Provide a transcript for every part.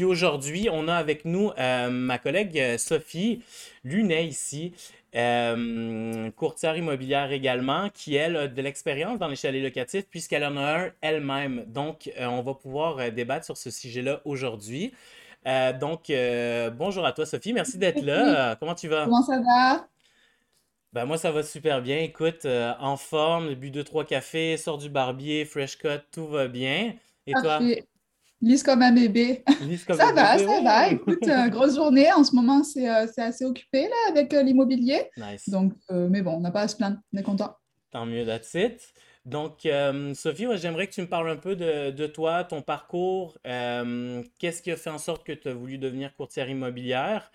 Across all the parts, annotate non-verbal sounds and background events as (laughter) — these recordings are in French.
puis aujourd'hui, on a avec nous ma collègue Sophie Lunet ici. courtière immobilière également, qui elle a de l'expérience dans les chalets locatifs puisqu'elle en a un elle-même. Donc, on va pouvoir débattre sur ce sujet-là aujourd'hui. donc, bonjour à toi Sophie, merci d'être là. Comment tu vas? Comment ça va? Ben moi, ça va super bien. Écoute, euh, en forme, bu deux, trois cafés, sors du barbier, fresh cut, tout va bien. Et toi? Lise comme un bébé. Lise comme Ça un va, bébé, ça oui. va. Écoute, euh, grosse journée. En ce moment, c'est euh, assez occupé là, avec euh, l'immobilier. Nice. Donc, euh, mais bon, on n'a pas à se plaindre. On est content. Tant mieux, that's it. Donc, Sophie, ouais, j'aimerais que tu me parles un peu de, de toi, ton parcours. Qu'est-ce qui a fait en sorte que tu as voulu devenir courtière immobilière?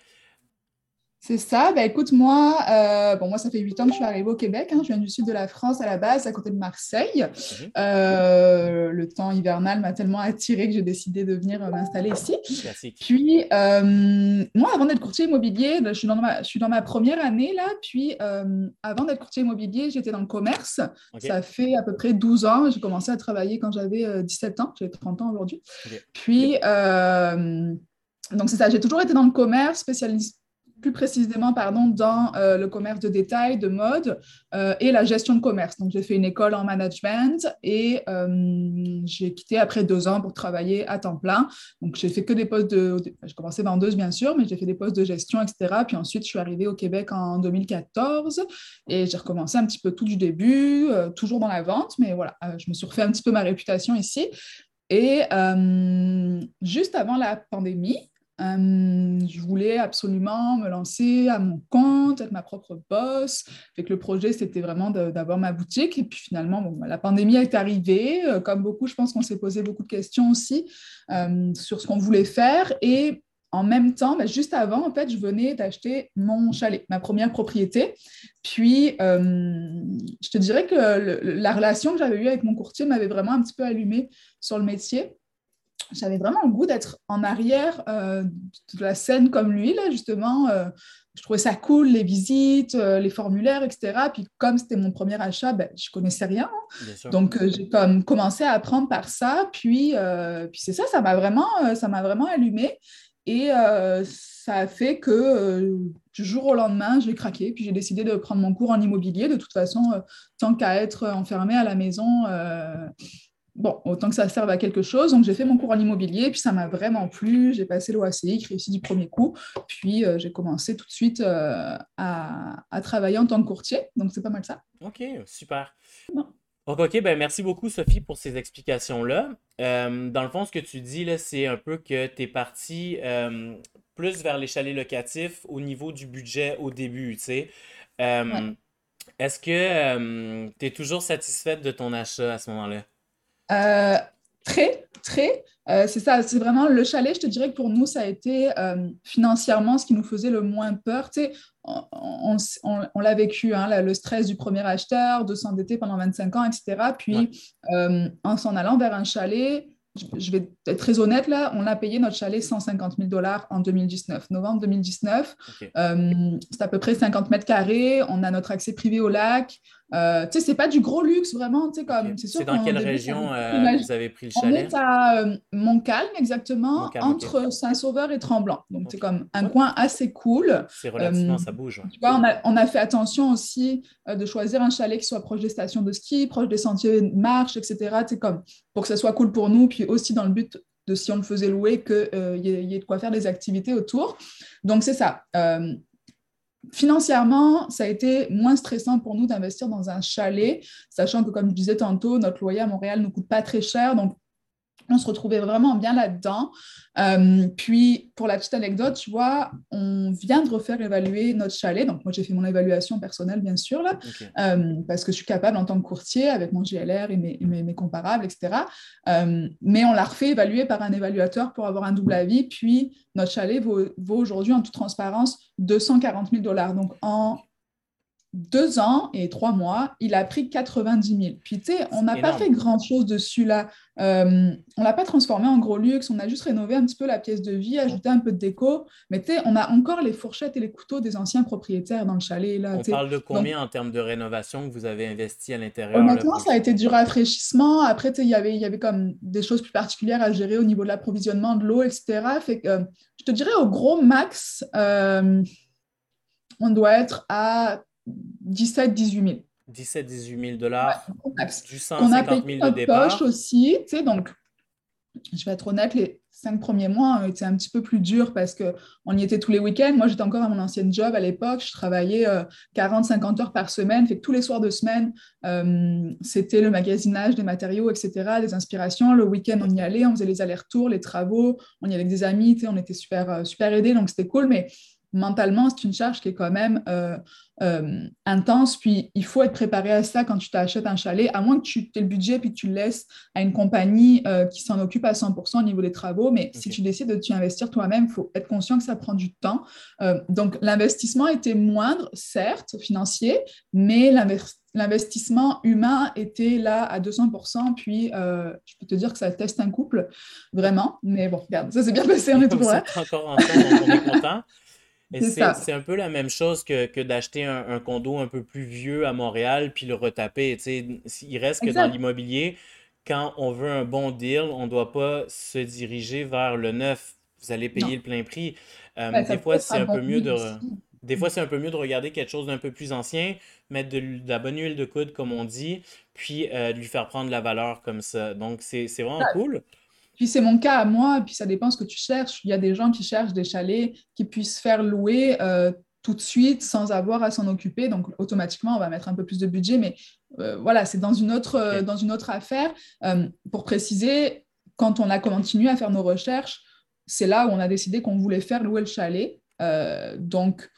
C'est ça. Bah, écoute, moi, euh, bon, moi, ça fait huit ans que je suis arrivée au Québec. hein. Je viens du sud de la France à la base, à côté de Marseille. Mhm. Euh, le temps hivernal m'a tellement attirée que j'ai décidé de venir euh, m'installer ici. Classique. Puis, euh, moi, avant d'être courtier immobilier, là, je suis dans ma, je suis dans ma première année là. Puis, avant d'être courtier immobilier, j'étais dans le commerce. Ça fait à peu près 12 ans. J'ai commencé à travailler quand j'avais euh, 17 ans. J'ai 30 ans aujourd'hui. Puis, donc c'est ça. J'ai toujours été dans le commerce, spécialisé plus précisément pardon, dans euh, le commerce de détail, de mode euh, et la gestion de commerce. Donc, j'ai fait une école en management et euh, j'ai quitté après deux ans pour travailler à temps plein. Donc, j'ai fait que des postes de... J'ai commencé vendeuse, bien sûr, mais j'ai fait des postes de gestion, etc. Puis ensuite, je suis arrivée au Québec en 2014 et j'ai recommencé un petit peu tout du début, toujours dans la vente, mais voilà, je me suis refait un petit peu ma réputation ici. Et juste avant la pandémie, euh, je voulais absolument me lancer à mon compte, être ma propre boss. Fait le projet, c'était vraiment d'avoir ma boutique. Et puis finalement, bah, la pandémie est arrivée. Euh, comme beaucoup, je pense qu'on s'est posé beaucoup de questions aussi euh, sur ce qu'on voulait faire. Et en même temps, bah, juste avant, en fait, je venais d'acheter mon chalet, ma première propriété. Puis, je te dirais que la relation que j'avais eue avec mon courtier m'avait vraiment un petit peu allumée sur le métier j'avais vraiment le goût d'être en arrière euh, de la scène comme lui, là, justement. euh, je trouvais ça cool, les visites, euh, les formulaires, etc. Puis comme c'était mon premier achat, ben, je connaissais rien. Sûr. Donc, j'ai comme commencé à apprendre par ça. Puis, puis c'est ça, ça m'a vraiment, ça m'a vraiment allumé. Et ça a fait que du jour au lendemain, j'ai craqué. Puis j'ai décidé de prendre mon cours en immobilier. De toute façon, tant qu'à être enfermé à la maison, bon, autant que ça serve à quelque chose. Donc j'ai fait mon cours en immobilier. Puis ça m'a vraiment plu. J'ai passé l'OACI, réussi du premier coup. Puis euh, j'ai commencé tout de suite euh, à, à travailler en tant que courtier. Donc c'est pas mal ça. OK, super. Non. Donc, OK, ben merci beaucoup, Sophie, pour ces explications-là. Euh, dans le fond, ce que tu dis, là, c'est un peu que tu es parti plus vers les chalets locatifs au niveau du budget au début, tu sais. Ouais. est-ce que tu es toujours satisfaite de ton achat à ce moment-là? Euh, très, très. Euh, c'est ça, c'est vraiment le chalet. Je te dirais que pour nous, ça a été euh, financièrement ce qui nous faisait le moins peur. Tu sais, on, on- on- on l'a vécu, hein, le stress du premier acheteur, de s'endetter pendant 25 ans, etc. Puis, en s'en allant vers un chalet, je, vais être très honnête là, on a payé notre chalet 150 000 dollars en 2019, novembre 2019. OK. Euh, c'est à peu près 50 mètres carrés. On a notre accès privé au lac. Euh, tu sais, c'est pas du gros luxe, vraiment. Tu sais, comme, c'est sûr C'est dans quelle début, région vous euh, vous avez pris le on chalet? est à euh, Montcalm, exactement, Montcalm, entre Saint-Sauveur et Tremblant. Donc, c'est comme un coin assez cool. C'est relativement, ça bouge. tu vois, on a, on a fait attention aussi de choisir un chalet qui soit proche des stations de ski, proche des sentiers de marche, etc. Tu sais, comme, pour que ça soit cool pour nous, puis aussi dans le but de, si on le faisait louer, qu'il y, y ait de quoi faire des activités autour. Donc, c'est ça. Financièrement, ça a été moins stressant pour nous d'investir dans un chalet, sachant que, comme je disais tantôt, notre loyer à Montréal ne coûte pas très cher. On se retrouvait vraiment bien là-dedans. Euh, puis, pour la petite anecdote, tu vois, on vient de refaire évaluer notre chalet. Donc, moi, j'ai fait mon évaluation personnelle, bien sûr, là, euh, parce que je suis capable en tant que courtier, avec mon GLR et mes, mes- mes comparables, etc. Euh, mais on l'a refait évaluer par un évaluateur pour avoir un double avis. Puis, notre chalet vaut, vaut aujourd'hui, en toute transparence, 240 000 dollars. Donc, en deux ans et trois mois, il a pris 90 000. Puis, tu sais, on n'a pas fait grand-chose dessus là. Euh, on l'a pas transformé en gros luxe, on a juste rénové un petit peu la pièce de vie, ajouté un peu de déco. Mais tu sais, on a encore les fourchettes et les couteaux des anciens propriétaires dans le chalet. Là, on parle de combien en termes de rénovation que vous avez investi à l'intérieur? Honnêtement, ça a été du rafraîchissement. Après, tu sais, y il y avait comme des choses plus particulières à gérer au niveau de l'approvisionnement de l'eau, etc. Fait que, euh, je te dirais au gros max, euh, on doit être à 17-18 000. 17-18 000 dollars, du 150 000 de départ. poche aussi, tu sais, donc je vais être honnête, les cinq premiers mois ont été un petit peu plus durs parce qu'on y était tous les week-ends. Moi, j'étais encore à mon ancienne job à l'époque. Je travaillais 40-50 euh, heures par semaine. Fait que tous les soirs de semaine, euh, c'était le magasinage des matériaux, etc., des inspirations. Le week-end, on y allait, on faisait les allers-retours, les travaux. On y allait avec des amis, tu sais, on était super, super aidés, donc c'était cool. Mais mentalement, c'est une charge qui est quand même euh, euh, intense. Puis il faut être préparé à ça quand tu t'achètes un chalet, à moins que tu aies le budget puis tu le laisses à une compagnie euh, qui s'en occupe à 100% au niveau des travaux. Mais si tu décides de t'y investir toi-même, il faut être conscient que ça prend du temps. donc l'investissement était moindre, certes, financier, mais l'investissement humain était là à 200%. Puis, je peux te dire que ça teste un couple, vraiment. Mais bon, regarde, ça s'est bien passé, on est (laughs) toujours là. encore ensemble, on est content. C'est un peu la même chose que, que d'acheter un, condo un peu plus vieux à Montréal puis le retaper. Il reste que dans l'immobilier, quand on veut un bon deal, on ne doit pas se diriger vers le neuf. Vous allez payer le plein prix. Euh, ben, des fois, c'est un peu mieux de. Des fois, c'est un peu mieux de regarder quelque chose d'un peu plus ancien, mettre de, la bonne huile de coude, comme on dit, puis euh, lui faire prendre la valeur comme ça. Donc, c'est vraiment cool. Puis c'est mon cas à moi, puis ça dépend ce que tu cherches. Il y a des gens qui cherchent des chalets qui puissent faire louer euh, tout de suite sans avoir à s'en occuper. Donc automatiquement, on va mettre un peu plus de budget, mais euh, voilà, c'est dans, une autre, euh, dans une autre affaire. pour préciser, quand on a continué à faire nos recherches, c'est là où on a décidé qu'on voulait faire louer le chalet. donc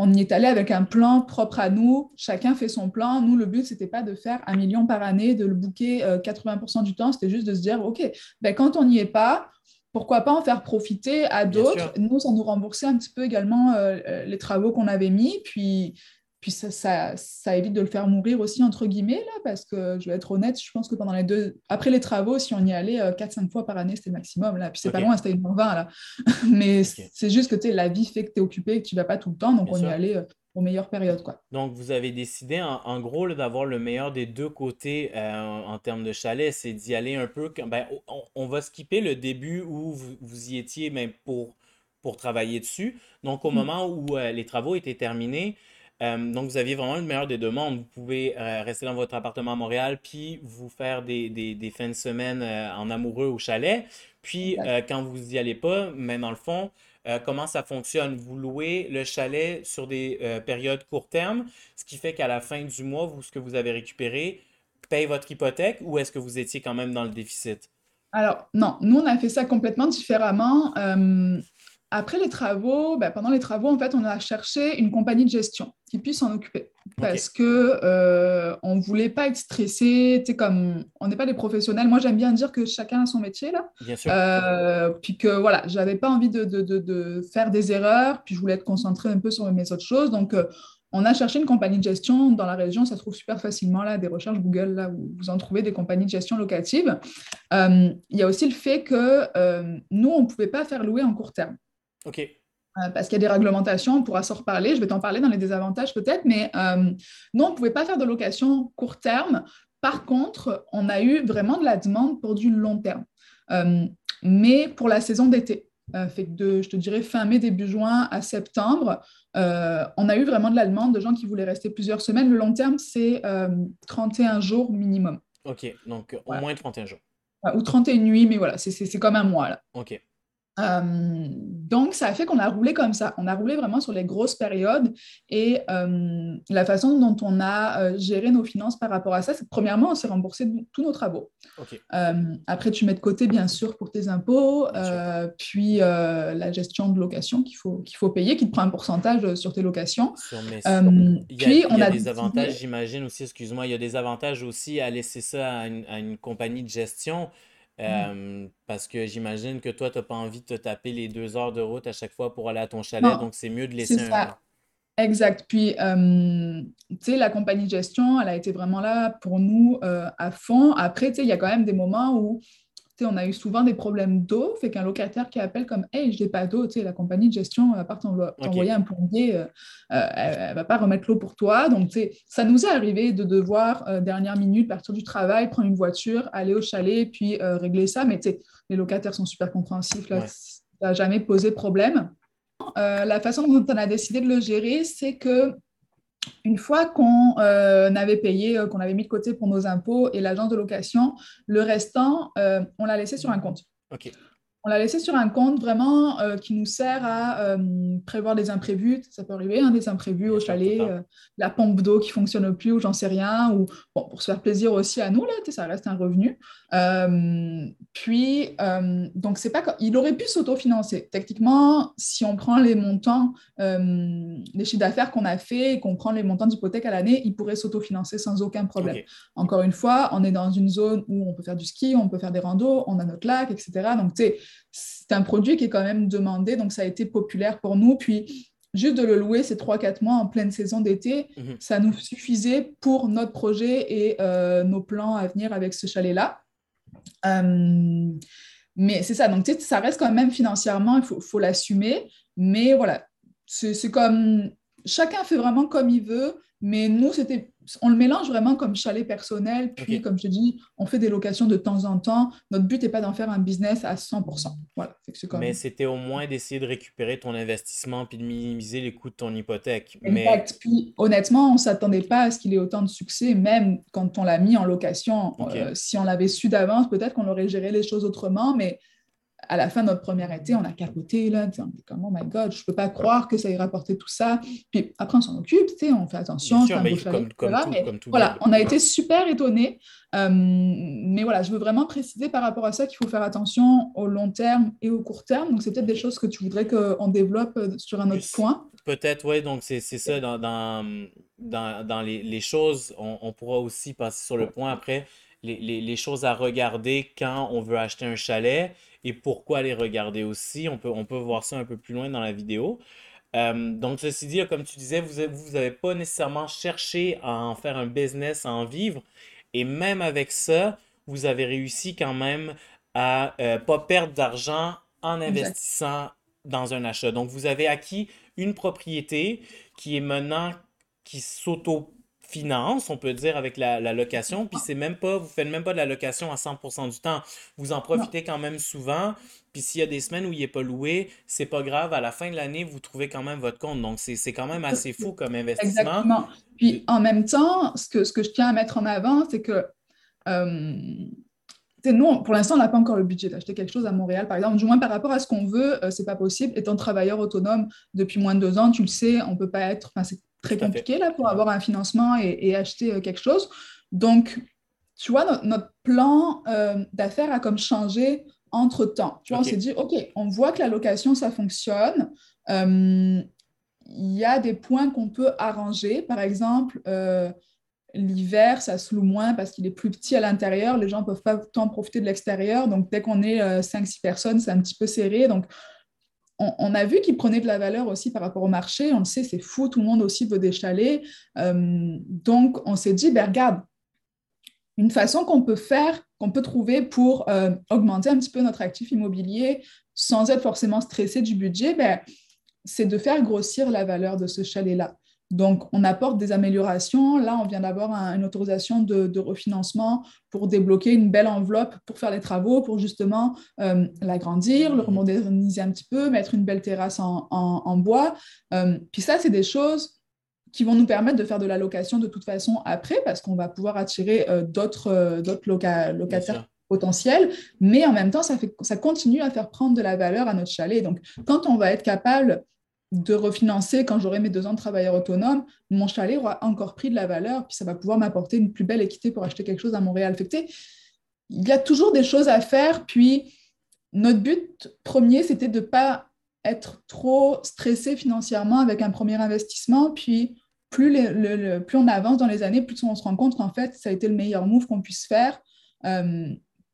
on y est allé avec un plan propre à nous. Chacun fait son plan. Nous, le but, ce n'était pas de faire un million par année, de le booker 80% euh, du temps. C'était juste de se dire, OK, ben, quand on n'y est pas, pourquoi pas en faire profiter à d'autres? Nous, ça nous remboursait un petit peu également euh, euh, les travaux qu'on avait mis. Puis, puis ça, ça, évite de le faire mourir aussi, entre guillemets, là, parce que je vais être honnête, je pense que pendant les deux. Après les travaux, si on y allait 4-5 euh, fois par année, c'était le maximum. Là. Puis c'est pas loin, c'était une 20 là. (laughs) Mais c'est juste que la vie fait que tu es occupé et que tu vas pas tout le temps, donc on y allait euh, aux meilleures périodes. Quoi. Donc vous avez décidé, en, gros, d'avoir le meilleur des deux côtés euh, en, termes de chalet, c'est d'y aller un peu. Ben, on, va skipper le début où vous, y étiez mais ben, pour, pour travailler dessus. Donc au mm. moment où les travaux étaient terminés, euh, donc, vous aviez vraiment le meilleur des deux mondes. Vous pouvez euh, rester dans votre appartement à Montréal, puis vous faire des, des, fins de semaine euh, en amoureux au chalet. Puis, quand vous y allez pas, mais dans le fond, comment ça fonctionne? Vous louez le chalet sur des périodes court terme, ce qui fait qu'à la fin du mois, vous, ce que vous avez récupéré paye votre hypothèque ou est-ce que vous étiez quand même dans le déficit? Alors, non, nous, on a fait ça complètement différemment après les travaux, ben, pendant les travaux, en fait, on a cherché une compagnie de gestion qui puisse s'en occuper. Parce que euh, on voulait pas être stressé, comme on n'est pas des professionnels. Moi, j'aime bien dire que chacun a son métier, là. Bien sûr. Euh, puis que, voilà, j'avais pas envie de, de, de, faire des erreurs, puis je voulais être concentrée un peu sur mes autres choses. Donc, euh, on a cherché une compagnie de gestion dans la région, ça se trouve super facilement, là, des recherches Google, là, où vous en trouvez des compagnies de gestion locatives. Euh, il y a aussi le fait que nous, on ne pouvait pas faire louer en court terme. OK. Euh, parce qu'il y a des réglementations, on pourra s'en reparler, je vais t'en parler dans les désavantages peut-être, mais euh, non, on ne pouvait pas faire de location court terme. Par contre, on a eu vraiment de la demande pour du long terme, euh, mais pour la saison d'été. fait que de, je te dirais, fin mai, début juin à septembre, on a eu vraiment de la demande de gens qui voulaient rester plusieurs semaines. Le long terme, c'est 31 jours minimum. OK, donc au moins 31 jours. Ou 31 nuits, mais voilà, c'est comme un mois. Là. OK. Euh, donc, ça a fait qu'on a roulé comme ça. On a roulé vraiment sur les grosses périodes et euh, la façon dont on a euh, géré nos finances par rapport à ça, c'est que premièrement, on s'est remboursé tous nos travaux. après, tu mets de côté, bien sûr, pour tes impôts, puis la gestion de location qu'il faut, qu'il faut payer, qui te prend un pourcentage sur tes locations. puis, on a des avantages, j'imagine aussi, excuse-moi, il y a des avantages aussi à laisser ça à une, à une compagnie de gestion. Mmh. Euh, parce que j'imagine que toi, tu n'as pas envie de te taper les deux heures de route à chaque fois pour aller à ton chalet, donc c'est mieux de laisser un. Exact. Puis, euh, tu sais, la compagnie de gestion, elle a été vraiment là pour nous euh, à fond. Après, tu sais, il y a quand même des moments où, on a eu souvent des problèmes d'eau. Fait qu'un locataire qui appelle comme, hey, je n'ai pas d'eau, la compagnie de gestion, à part t'envoyer un plombier, euh, elle ne va pas remettre l'eau pour toi. Donc, ça nous est arrivé de devoir, dernière minute, partir du travail, prendre une voiture, aller au chalet, puis régler ça. Mais, les locataires sont super compréhensifs. Là, ça n'a jamais posé problème. Euh, la façon dont on a décidé de le gérer, c'est que une fois qu'on euh, avait payé, euh, qu'on avait mis de côté pour nos impôts et l'agence de location, le restant, on l'a laissé sur un compte. On l'a laissé sur un compte vraiment euh, qui nous sert à euh, prévoir des imprévus. Ça peut arriver, hein, des imprévus au chalet, euh, la pompe d'eau qui fonctionne plus ou j'en sais rien, ou pour se faire plaisir aussi à nous, là, ça reste un revenu. puis, donc, c'est pas il aurait pu s'autofinancer. Techniquement, si on prend les montants, les chiffres d'affaires qu'on a fait et qu'on prend les montants d'hypothèque à l'année, il pourrait s'autofinancer sans aucun problème. Encore une fois, on est dans une zone où on peut faire du ski, on peut faire des randos, on a notre lac, etc. Donc, tu sais, c'est un produit qui est quand même demandé, donc ça a été populaire pour nous. Puis, juste de le louer ces 3-4 mois en pleine saison d'été, mhm. ça nous suffisait pour notre projet et euh, nos plans à venir avec ce chalet-là. Euh, mais c'est ça, donc ça reste quand même financièrement, il faut, faut l'assumer. Mais voilà, c'est comme chacun fait vraiment comme il veut, mais nous, c'était on le mélange vraiment comme chalet personnel, puis comme je te dis, on fait des locations de temps en temps. Notre but n'est pas d'en faire un business à 100%. Voilà. Mais c'était au moins d'essayer de récupérer ton investissement puis de minimiser les coûts de ton hypothèque. Exact. Puis honnêtement, on ne s'attendait pas à ce qu'il ait autant de succès, même quand on l'a mis en location. Euh, si on l'avait su d'avance, peut-être qu'on aurait géré les choses autrement, mais à la fin de notre première été, on a capoté, là, on dit comme, oh my God, je ne peux pas croire que ça ait rapporté tout ça. Puis après, on s'en occupe, on fait attention, comme, voilà, on a été super étonnés. Euh, mais voilà, je veux vraiment préciser par rapport à ça qu'il faut faire attention au long terme et au court terme. Donc, c'est peut-être des choses que tu voudrais qu'on développe euh, sur un autre point. Peut-être, oui. Donc, c'est ça, dans, dans, dans, les, les, choses, on, on pourra aussi passer sur le point après. Les, les, les, choses à regarder quand on veut acheter un chalet et pourquoi les regarder aussi. On peut, on peut voir ça un peu plus loin dans la vidéo. Euh, donc, ceci dit, comme tu disais, vous n'avez vous avez pas nécessairement cherché à en faire un business, à en vivre. Et même avec ça, vous avez réussi quand même à ne euh, pas perdre d'argent en investissant dans un achat. Donc, vous avez acquis une propriété qui est maintenant, qui s'auto finance, on peut dire, avec la, location. Puis c'est même pas, vous faites même pas de la location à 100% du temps. Vous en profitez quand même souvent. Puis s'il y a des semaines où il n'est pas loué, c'est pas grave. À la fin de l'année, vous trouvez quand même votre compte. Donc c'est quand même assez fou comme investissement. Exactement. Puis en même temps, ce que, ce que je tiens à mettre en avant, c'est que euh, nous, pour l'instant, on n'a pas encore le budget d'acheter quelque chose à Montréal, par exemple. Du moins, par rapport à ce qu'on veut, euh, c'est pas possible. Étant travailleur autonome depuis moins de deux ans, tu le sais, on peut pas être. Enfin, c'est très compliqué là pour avoir un financement et, acheter euh, quelque chose. Donc, tu vois, notre plan euh, d'affaires a comme changé entre temps. Tu vois, on s'est dit, OK, on voit que la location, ça fonctionne. Euh, il y a des points qu'on peut arranger. Par exemple, l'hiver, ça se loue moins parce qu'il est plus petit à l'intérieur. Les gens ne peuvent pas tant profiter de l'extérieur. Donc, dès qu'on est 5-6 personnes, c'est un petit peu serré. Donc, on, a vu qu'il prenait de la valeur aussi par rapport au marché. On le sait, c'est fou, tout le monde aussi veut des chalets. Euh, donc, on s'est dit, ben, regarde, une façon qu'on peut faire, qu'on peut trouver pour euh, augmenter un petit peu notre actif immobilier sans être forcément stressé du budget, ben, c'est de faire grossir la valeur de ce chalet-là. Donc, on apporte des améliorations. Là, on vient d'avoir une autorisation de, refinancement pour débloquer une belle enveloppe pour faire les travaux, pour justement euh, l'agrandir, le remoderniser un petit peu, mettre une belle terrasse en, bois. Euh, puis ça, c'est des choses qui vont nous permettre de faire de la location de toute façon après, parce qu'on va pouvoir attirer euh, d'autres locataires potentiels, mais en même temps, ça, fait, ça continue à faire prendre de la valeur à notre chalet. Donc, quand on va être capable de refinancer quand j'aurai mes deux ans de travailleur autonome, mon chalet aura encore pris de la valeur, puis ça va pouvoir m'apporter une plus belle équité pour acheter quelque chose à Montréal. Fait il y a toujours des choses à faire, puis notre but premier, c'était de ne pas être trop stressé financièrement avec un premier investissement, puis plus, plus on avance dans les années, plus on se rend compte qu'en fait, ça a été le meilleur move qu'on puisse faire. Euh,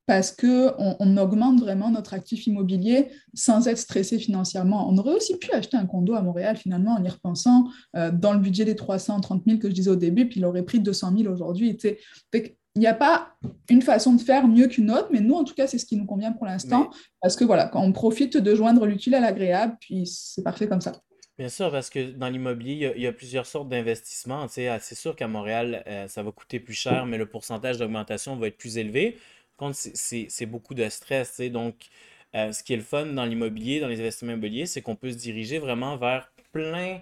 parce qu'on on augmente vraiment notre actif immobilier sans être stressé financièrement. On aurait aussi pu acheter un condo à Montréal, finalement, en y repensant, euh, dans le budget des 330 000 que je disais au début, puis il aurait pris 200 000 aujourd'hui. Il n'y a pas une façon de faire mieux qu'une autre, mais nous, en tout cas, c'est ce qui nous convient pour l'instant, parce que voilà, quand on profite de joindre l'utile à l'agréable, puis c'est parfait comme ça. Bien sûr, parce que dans l'immobilier, il y a, plusieurs sortes d'investissements. C'est sûr qu'à Montréal, euh, ça va coûter plus cher, mais le pourcentage d'augmentation va être plus élevé contre, c'est beaucoup de stress. Donc, euh, ce qui est le fun dans l'immobilier, dans les investissements immobiliers, c'est qu'on peut se diriger vraiment vers plein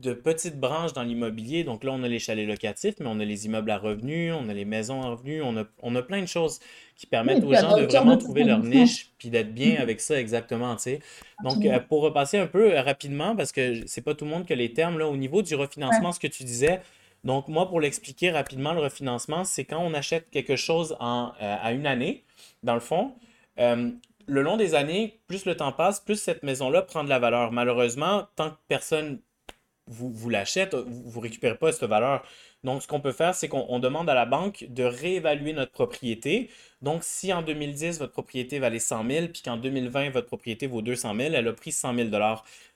de petites branches dans l'immobilier. Donc là, on a les chalets locatifs, mais on a les immeubles à revenus, on a les maisons à revenus, on a, on a plein de choses qui permettent aux gens de vraiment trouver leur niche puis d'être bien mm-hmm. avec ça exactement. Donc, euh, pour repasser un peu euh, rapidement, parce que c'est pas tout le monde qui a les termes, là, au niveau du refinancement, ce que tu disais, donc, moi, pour l'expliquer rapidement, le refinancement, c'est quand on achète quelque chose en, euh, à une année, dans le fond. Euh, le long des années, plus le temps passe, plus cette maison-là prend de la valeur. Malheureusement, tant que personne vous, vous l'achète, vous ne récupérez pas cette valeur. Donc, ce qu'on peut faire, c'est qu'on demande à la banque de réévaluer notre propriété. Donc, si en 2010, votre propriété valait 100 000, puis qu'en 2020, votre propriété vaut 200 000, elle a pris 100 000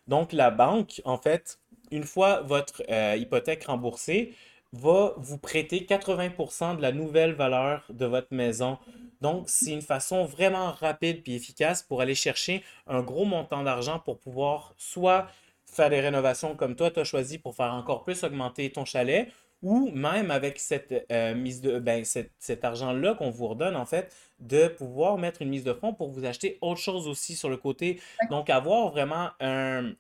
Donc, la banque, en fait, une fois votre euh, hypothèque remboursée, va vous prêter 80% de la nouvelle valeur de votre maison. Donc, c'est une façon vraiment rapide et efficace pour aller chercher un gros montant d'argent pour pouvoir soit faire des rénovations comme toi, tu as choisi pour faire encore plus augmenter ton chalet, ou même avec cette euh, mise de ben, cet argent-là qu'on vous redonne, en fait, de pouvoir mettre une mise de fonds pour vous acheter autre chose aussi sur le côté. Donc, avoir vraiment un,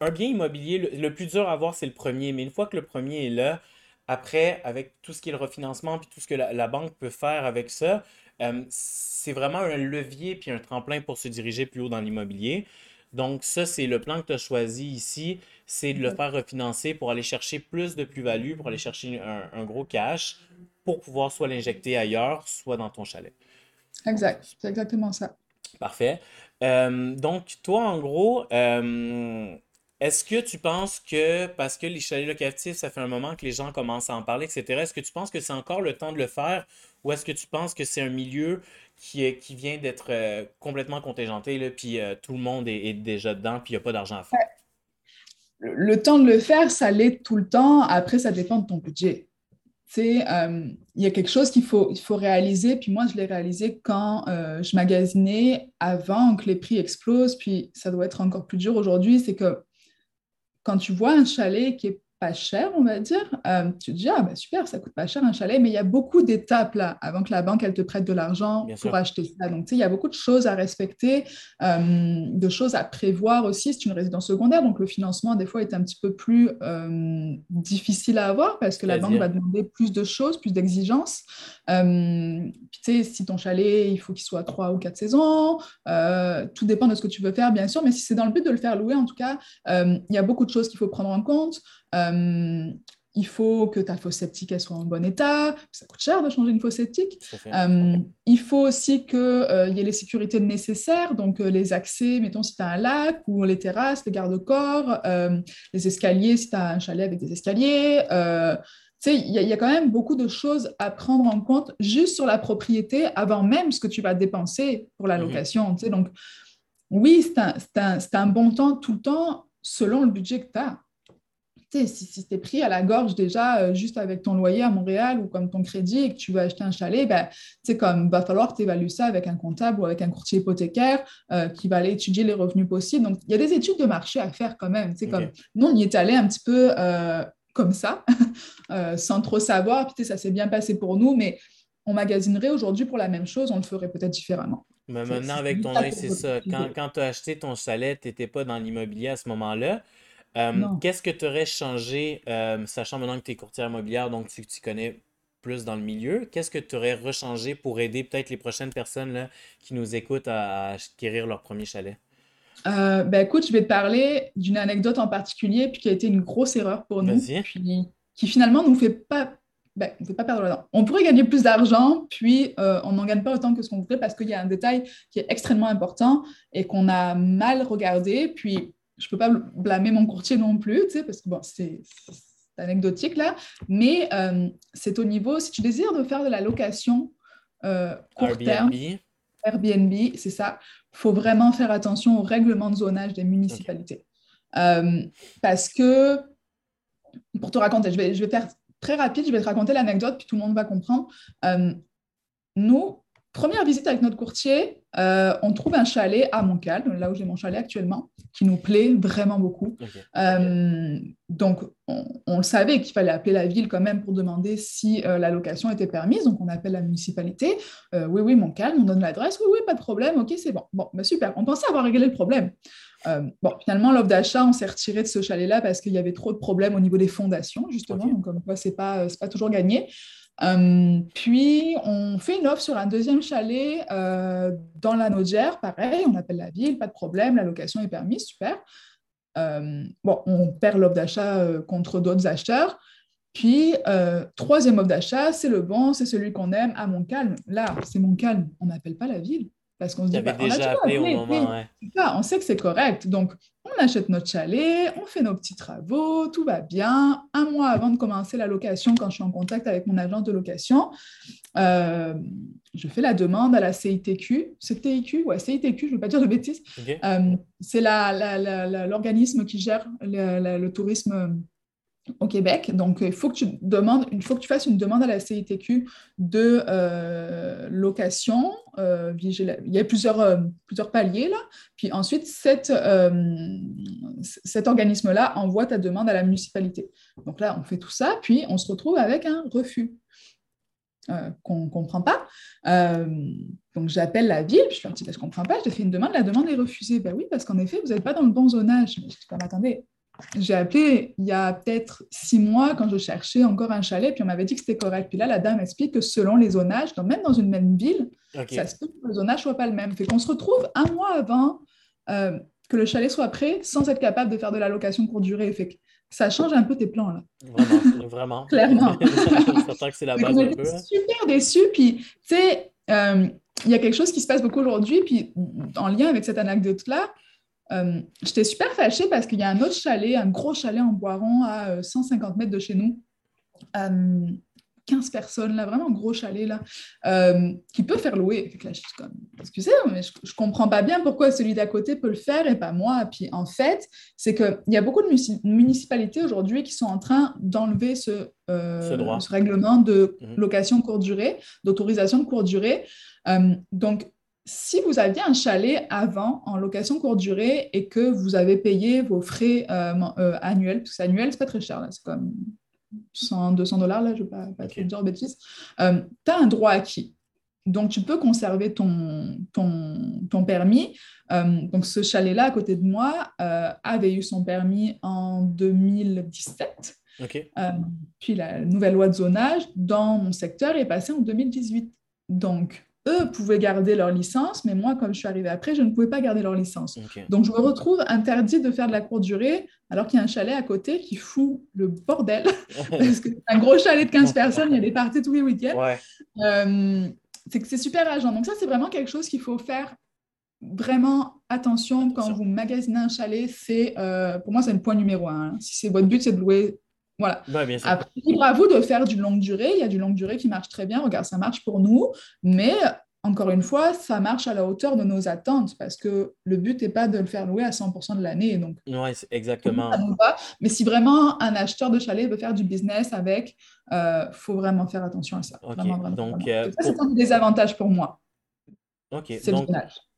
un bien immobilier, le, plus dur à voir, c'est le premier. Mais une fois que le premier est là, après, avec tout ce qui est le refinancement, puis tout ce que la, banque peut faire avec ça, euh, c'est vraiment un levier puis un tremplin pour se diriger plus haut dans l'immobilier. Donc ça, c'est le plan que tu as choisi ici, c'est de le faire refinancer pour aller chercher plus de plus-value, pour aller chercher un, gros cash, pour pouvoir soit l'injecter ailleurs, soit dans ton chalet. Exact, c'est exactement ça. Parfait. Euh, donc, toi, en gros, euh, est-ce que tu penses que, parce que les chalets locatifs, ça fait un moment que les gens commencent à en parler, etc., est-ce que tu penses que c'est encore le temps de le faire ou est-ce que tu penses que c'est un milieu qui, vient d'être euh, complètement contingenté, là, puis euh, tout le monde est, déjà dedans, puis il n'y a pas d'argent à faire? Le temps de le faire, ça l'est tout le temps. Après, ça dépend de ton budget. Euh, il y a quelque chose qu'il faut, faut réaliser, puis moi, je l'ai réalisé quand je magasinais avant que les prix explosent, puis ça doit être encore plus dur aujourd'hui, c'est que quand tu vois un chalet qui est pas cher, on va dire, euh, tu te dis, ah ben super, ça coûte pas cher un chalet, mais il y a beaucoup d'étapes là avant que la banque elle te prête de l'argent pour acheter ça. Donc, tu sais, il y a beaucoup de choses à respecter, euh, de choses à prévoir aussi. C'est une résidence secondaire, donc le financement, des fois, est un petit peu plus euh, difficile à avoir parce que la banque va demander plus de choses, plus d'exigences. tu sais, si ton chalet, il faut qu'il soit trois ou quatre saisons, tout dépend de ce que tu veux faire, bien sûr, mais si c'est dans le but de le faire louer, en tout cas, il y a beaucoup de choses qu'il faut prendre en compte. Euh, il faut que ta fosse septique soit en bon état. Ça coûte cher de changer une fosse septique. Euh, il faut aussi qu'il euh, y ait les sécurités nécessaires, donc les accès, mettons si tu as un lac, ou les terrasses, les garde-corps, les escaliers si tu as un chalet avec des escaliers. il y, y, a quand même beaucoup de choses à prendre en compte juste sur la propriété avant même ce que tu vas dépenser pour la mhm. location. Donc, oui, c'est un, un, un bon temps tout le temps selon le budget que tu as si, si tu es pris à la gorge déjà euh, juste avec ton loyer à Montréal ou comme ton crédit et que tu veux acheter un chalet, ben, comme va falloir que tu évalues ça avec un comptable ou avec un courtier hypothécaire euh, qui va aller étudier les revenus possibles. Donc, il y a des études de marché à faire quand même. Comme, nous, on y est allé un petit peu euh, comme ça, (laughs) sans trop savoir. Puis, ça s'est bien passé pour nous, mais on magasinerait aujourd'hui pour la même chose, on le ferait peut-être différemment. Mais maintenant, avec ton œil, c'est ça. Quand, quand tu as acheté ton chalet, tu n'étais pas dans l'immobilier à ce moment-là. Euh, qu'est-ce que tu aurais changé, euh, sachant maintenant que tu es courtière immobilière, donc tu, connais plus dans le milieu, qu'est-ce que tu aurais rechangé pour aider peut-être les prochaines personnes là, qui nous écoutent à, acquérir leur premier chalet? Euh, ben écoute, je vais te parler d'une anecdote en particulier puis qui a été une grosse erreur pour nous, puis qui finalement nous fait pas, ben, nous fait pas perdre le temps. On pourrait gagner plus d'argent, puis on n'en gagne pas autant que ce qu'on voudrait parce qu'il y a un détail qui est extrêmement important et qu'on a mal regardé, puis je ne peux pas blâmer mon courtier non plus, parce que bon, c'est anecdotique là, mais euh, c'est au niveau, si tu désires de faire de la location court terme, Airbnb, c'est ça, il faut vraiment faire attention au règlement de zonage des municipalités. parce que, pour te raconter, je vais, je vais faire très rapide, je vais te raconter l'anecdote, puis tout le monde va comprendre. nous, Première visite avec notre courtier, euh, on trouve un chalet à Montcalm, là où j'ai mon chalet actuellement, qui nous plaît vraiment beaucoup. Euh, donc, on, le savait qu'il fallait appeler la ville quand même pour demander si euh, la location était permise. Donc, on appelle la municipalité. oui, oui, Montcalm, on donne l'adresse. Oui, oui, pas de problème. OK, c'est bon. Bon, ben, super. On pensait avoir réglé le problème. bon, finalement, l'offre d'achat, on s'est retiré de ce chalet-là parce qu'il y avait trop de problèmes au niveau des fondations, justement. Donc, comme quoi, ce n'est pas, pas toujours gagné. Euh, puis, on fait une offre sur un deuxième chalet euh, dans la Nogère. Pareil, on appelle la ville, pas de problème, la location est permise, super. Euh, bon, on perd l'offre d'achat contre d'autres acheteurs. Puis, troisième offre d'achat, c'est le bon, c'est celui qu'on aime à Montcalm. Là, c'est Montcalm, on n'appelle pas la ville. Parce qu'on se dit, bah, on, déjà appelé au moment, on sait que c'est correct. Donc, on achète notre chalet, on fait nos petits travaux, tout va bien. Un mois avant de commencer la location, quand je suis en contact avec mon agence de location, euh, je fais la demande à la CITQ. C'est TIQ Ouais, CITQ, je ne veux pas dire de bêtises. Euh, c'est l'organisme qui gère le tourisme au Québec. Donc, il faut que tu demandes, que tu fasses une demande à la CITQ de euh, location. Euh, il y a plusieurs, euh, plusieurs paliers là. Puis ensuite, cet organisme-là envoie ta demande à la municipalité. Donc là, on fait tout ça, puis on se retrouve avec un refus. qu'on ne comprend pas. donc j'appelle la ville, je leur dis, je ne comprends pas, je te fais une demande, la demande est refusée. Ben oui, parce qu'en effet, vous n'êtes pas dans le bon zonage. Je dis, attendez, j'ai appelé il y a peut-être six mois quand je cherchais encore un chalet, puis on m'avait dit que c'était correct. Puis là, la dame explique que selon les zonages, même dans une même ville, ça se peut que le zonage ne soit pas le même. Fait qu'on se retrouve un mois avant euh, que le chalet soit prêt sans être capable de faire de la location courte durée. Fait que ça change un peu tes plans là. Vraiment, vraiment. (laughs) Clairement. (laughs) que c'est la base un peu. Super déçu. Puis, tu sais, euh, il y a quelque chose qui se passe beaucoup aujourd'hui, puis en lien avec cette anecdote-là, euh, j'étais super fâchée parce qu'il y a un autre chalet, un gros chalet en Boiron à 150 euh, mètres de chez nous. 15 euh, personnes, là, vraiment un gros chalet, là, qui peut faire louer. Là, je suis comme, excusez, mais je, comprends pas bien pourquoi celui d'à côté peut le faire et pas moi. Puis en fait, c'est qu'il y a beaucoup de municipalités aujourd'hui qui sont en train d'enlever ce, ce, règlement de mmh. location courte durée, d'autorisation de courte durée. donc, si vous aviez un chalet avant en location courte durée et que vous avez payé vos frais euh, euh, annuels, parce que annuel, c'est pas très cher, c'est comme 100, 200 dollars, là, je ne vais pas, pas okay. dire bêtises, euh, tu as un droit acquis. Donc, tu peux conserver ton, ton, ton permis. donc, ce chalet-là, à côté de moi, avait eu son permis en 2017. puis, la nouvelle loi de zonage dans mon secteur est passée en 2018. Donc, eux pouvaient garder leur licence, mais moi, comme je suis arrivée après, je ne pouvais pas garder leur licence. Donc, je me retrouve interdit de faire de la courte durée, alors qu'il y a un chalet à côté qui fout le bordel. (laughs) parce que c'est un gros chalet de 15 personnes, il y a des parties tous les week-ends. Euh, c'est super agent. Donc, ça, c'est vraiment quelque chose qu'il faut faire vraiment attention quand vous magasinez un chalet. C'est, euh, pour moi, c'est le point numéro un. Si c'est votre but, c'est de louer voilà. Après, libre à vous de faire du longue durée. Il y a du longue durée qui marche très bien. Regarde, ça marche pour nous. Mais encore une fois, ça marche à la hauteur de nos attentes parce que le but n'est pas de le faire louer à 100% de l'année. Donc, oui, exactement. Mais si vraiment un acheteur de chalet veut faire du business avec, il euh, faut vraiment faire attention à ça. donc, euh, c'est un des avantages pour moi. OK. C'est donc,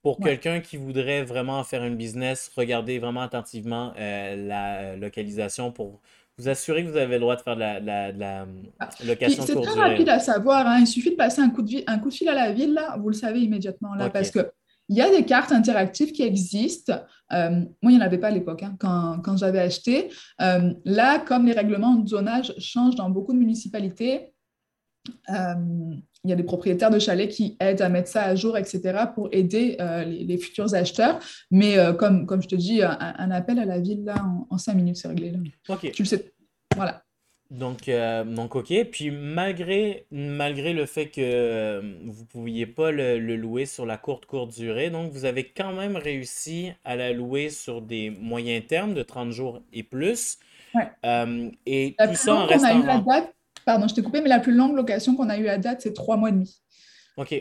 pour quelqu'un qui voudrait vraiment faire un business, regardez vraiment attentivement euh, la localisation pour vous assurez que vous avez le droit de faire de la, la, ah, location C'est très rapide à savoir. Hein. Il suffit de passer un coup de, un coup de fil à la ville, là, vous le savez immédiatement, là, parce que il y a des cartes interactives qui existent. Euh, moi, il n'y en avait pas à l'époque, hein, quand, quand j'avais acheté. Euh, là, comme les règlements de zonage changent dans beaucoup de municipalités, euh, il y a des propriétaires de chalets qui aident à mettre ça à jour, etc., pour aider euh, les, futurs acheteurs. Mais euh, comme, comme je te dis, un, appel à la ville, là, en, cinq minutes, c'est réglé. Là. OK. Tu le sais. Voilà. Donc, euh, donc, OK. Puis, malgré, malgré le fait que vous ne pouviez pas le, louer sur la courte, courte durée, donc, vous avez quand même réussi à la louer sur des moyens termes de 30 jours et plus. Ouais. et tout ça en restant... Pardon, je t'ai coupé, mais la plus longue location qu'on a eue à date, c'est trois mois et demi. OK.